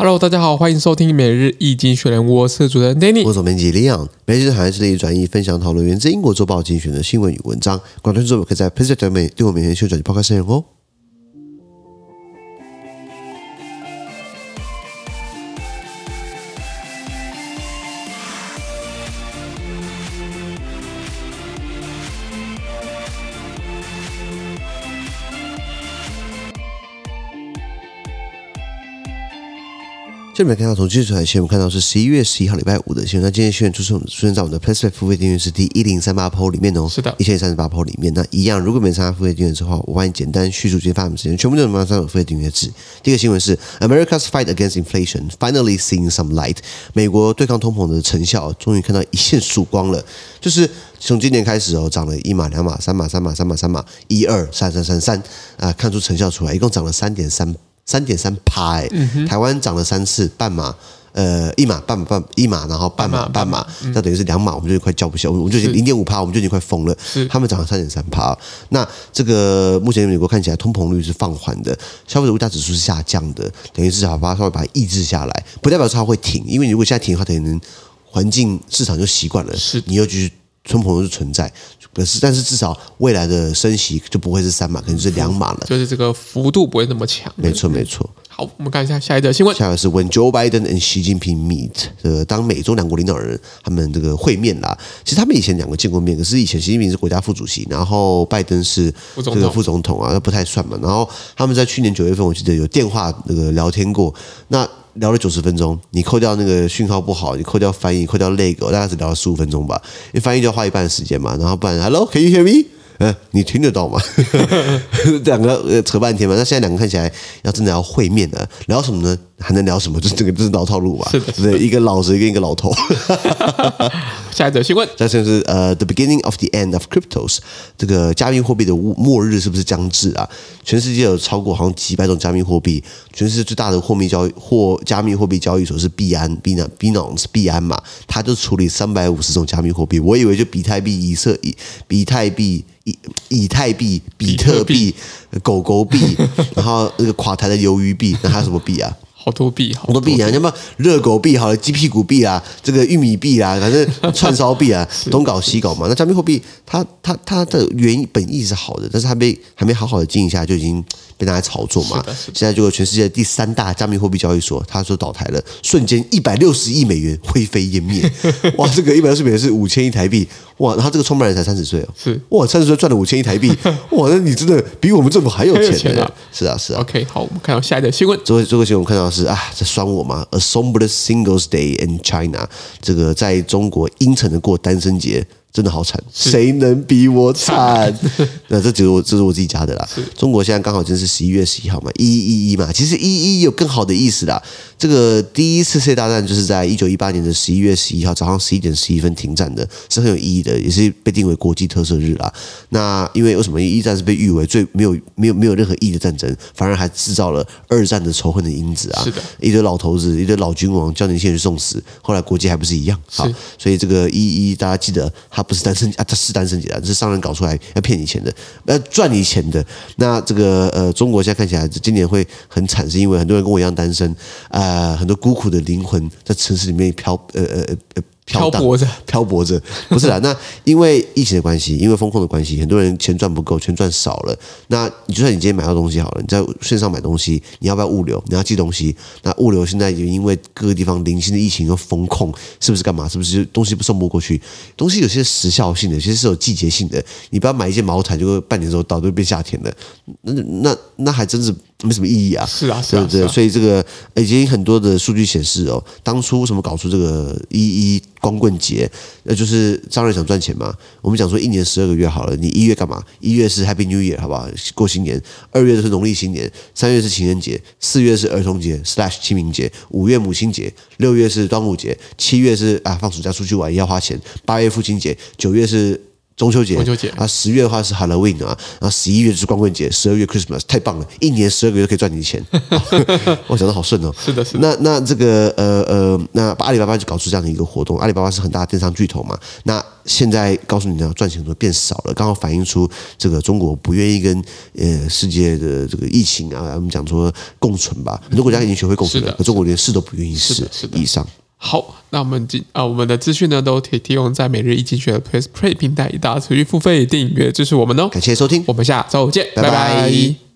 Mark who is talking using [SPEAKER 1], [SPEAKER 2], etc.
[SPEAKER 1] Hello，大家好，欢迎收听每日易经选联，我是主持人 Danny，
[SPEAKER 2] 我是总编辑 Leon，每日海外之类转译分享讨论源自英国周报精选的新闻与文章，广东作者可以在 PressPlay 上面对我每天修转播客内容哦。这边看到从技术出来新闻，我们看到是十一月十一号礼拜五的新闻。那今天新闻出现出现在我们的 PressPlay 付费订阅是第一零三八 po 里面哦，
[SPEAKER 1] 是的，
[SPEAKER 2] 一千三十八 po 里面。那一样，如果没参加付费订阅的话，我帮你简单叙述今天发生什么事情，全部都是马上有付费订阅制。第一个新闻是 America's fight against inflation finally seeing some light，美国对抗通膨的成效终于看到一线曙光了。就是从今年开始哦，涨了一码、两码、三码、三码、三码、三码，一二三三三三啊，看出成效出来，一共涨了三点三三点三趴哎，台湾涨了三次半码。呃，一码半码半一码，然后半码半码，那等于是两码，我们就快叫不消，我们就零点五趴，我们就已经快疯了。他们涨了三点三趴。那这个目前美国看起来通膨率是放缓的，消费者物价指数是下降的，等于至少把它稍微把它抑制下来，不代表它会停，因为如果现在停的话，可能环境市场就习惯了，是你又继续通膨又是存在。可是，但是至少未来的升息就不会是三码，可能是两码了，
[SPEAKER 1] 就是这个幅度不会那么强。
[SPEAKER 2] 没错，没错。
[SPEAKER 1] 好，我们看一下下一则新闻。
[SPEAKER 2] 下一个是 When Joe Biden and Xi Jinping meet，呃当美中两国领导人他们这个会面啦。其实他们以前两个见过面，可是以前习近平是国家副主席，然后拜登是这个副总统啊，那不太算嘛。然后他们在去年九月份，我记得有电话那个聊天过，那聊了九十分钟，你扣掉那个讯号不好，你扣掉翻译，扣掉那个，大概只聊了十五分钟吧。你翻译就要花一半时间嘛，然后不然，Hello，Can you hear me？嗯，你听得到吗？两个扯半天嘛。那现在两个看起来要真的要会面的，聊什么呢？还能聊什么？就是这个就是老套路吧。是的，是，一个老实跟一个老头。
[SPEAKER 1] 下一则新闻，
[SPEAKER 2] 这就是呃，the beginning of the end of cryptos，这个加密货币的末日是不是将至啊？全世界有超过好像几百种加密货币，全世界最大的货币交易或加密货币交易所是币安，Binance，币安嘛，它就处理三百五十种加密货币。我以为就比特币、以色以比特币。以以太币、比特币、狗狗币，然后那个垮台的鱿鱼币，那还有什么币啊？
[SPEAKER 1] 好多币，好
[SPEAKER 2] 多币啊！要么热狗币好了，鸡屁股币啊，这个玉米币啊，反正串烧币啊，东搞西搞嘛。那加密货币，它它它的原本意是好的，但是它被还没好好的经营下，就已经被大家炒作嘛。现在就全世界第三大加密货币交易所，它说倒台了，瞬间一百六十亿美元灰飞烟灭。哇，这个一百六十美元是五千亿台币。哇，然后这个创办人才三十岁哦，是哇，三十岁赚了五千亿台币，哇，那你真的比我们政府还有钱啊是啊，是啊。
[SPEAKER 1] OK，好，我们看到下一个新闻。
[SPEAKER 2] 这个这个新闻我们看到是啊，这酸我吗？A somber Singles Day in China，这个在中国阴沉的过单身节。真的好惨，谁能比我惨？那这只是我这是我自己加的啦。中国现在刚好就是十一月十一号嘛，一一一嘛。其实一一有更好的意思啦。这个第一次世界大战就是在一九一八年的十一月十一号早上十一点十一分停战的，是很有意义的，也是被定为国际特色日啦。那因为为什么一战是被誉为最没有没有没有任何意义的战争，反而还制造了二战的仇恨的因子啊？是的，一堆老头子，一堆老君王叫年轻人去送死，后来国际还不是一样？好，所以这个一一大家记得。他不是单身啊，他是单身节啊，这是商人搞出来要骗你钱的，呃赚你钱的。那这个呃，中国现在看起来今年会很惨，是因为很多人跟我一样单身啊、很多孤苦的灵魂在城市里面飘呃呃呃。呃
[SPEAKER 1] 漂泊着，
[SPEAKER 2] 漂泊着，不是啦。那因为疫情的关系，因为风控的关系，很多人钱赚不够，钱赚少了。那你就算你今天买到东西好了，你在线上买东西，你要不要物流？你要寄东西，那物流现在也因为各个地方零星的疫情和风控，是不是干嘛？是不是东西不送不过去？东西有些时效性的，有些是有季节性的。你不要买一件毛毯，就半年之后到就变夏天了，那那那还真是。没什么意义啊，
[SPEAKER 1] 是啊，是啊，
[SPEAKER 2] 对对，所以这个已经很多的数据显示哦，当初为什么搞出这个一一光棍节？那就是商人想赚钱嘛。我们讲说一年十二个月好了，你一月干嘛？一月是 Happy New Year，好不好？过新年。二月是农历新年，三月是情人节，四月是儿童节 slash 清明节，五月母亲节，六月是端午节，七月是啊放暑假出去玩要花钱，八月父亲节，九月是。中秋节，
[SPEAKER 1] 中秋节
[SPEAKER 2] 啊，十月的话是 Halloween 啊，然后十一月就是光棍节，十二月 Christmas，太棒了，一年十二个月可以赚你的钱，我讲的好顺哦。
[SPEAKER 1] 是的，是的。
[SPEAKER 2] 那那这个呃呃，那阿里巴巴就搞出这样的一个活动，阿里巴巴是很大的电商巨头嘛，那现在告诉你呢，赚钱都变少了，刚好反映出这个中国不愿意跟呃世界的这个疫情啊，我们讲说共存吧，很多国家已经学会共存了，可中国连试都不愿意试，是的，以上。
[SPEAKER 1] 好，那我们今啊，我们的资讯呢都提提供在每日一精选的 PressPlay 平台，大家持续付费订阅支持我们哦。
[SPEAKER 2] 感谢收听，
[SPEAKER 1] 我们下周见，拜拜。拜拜。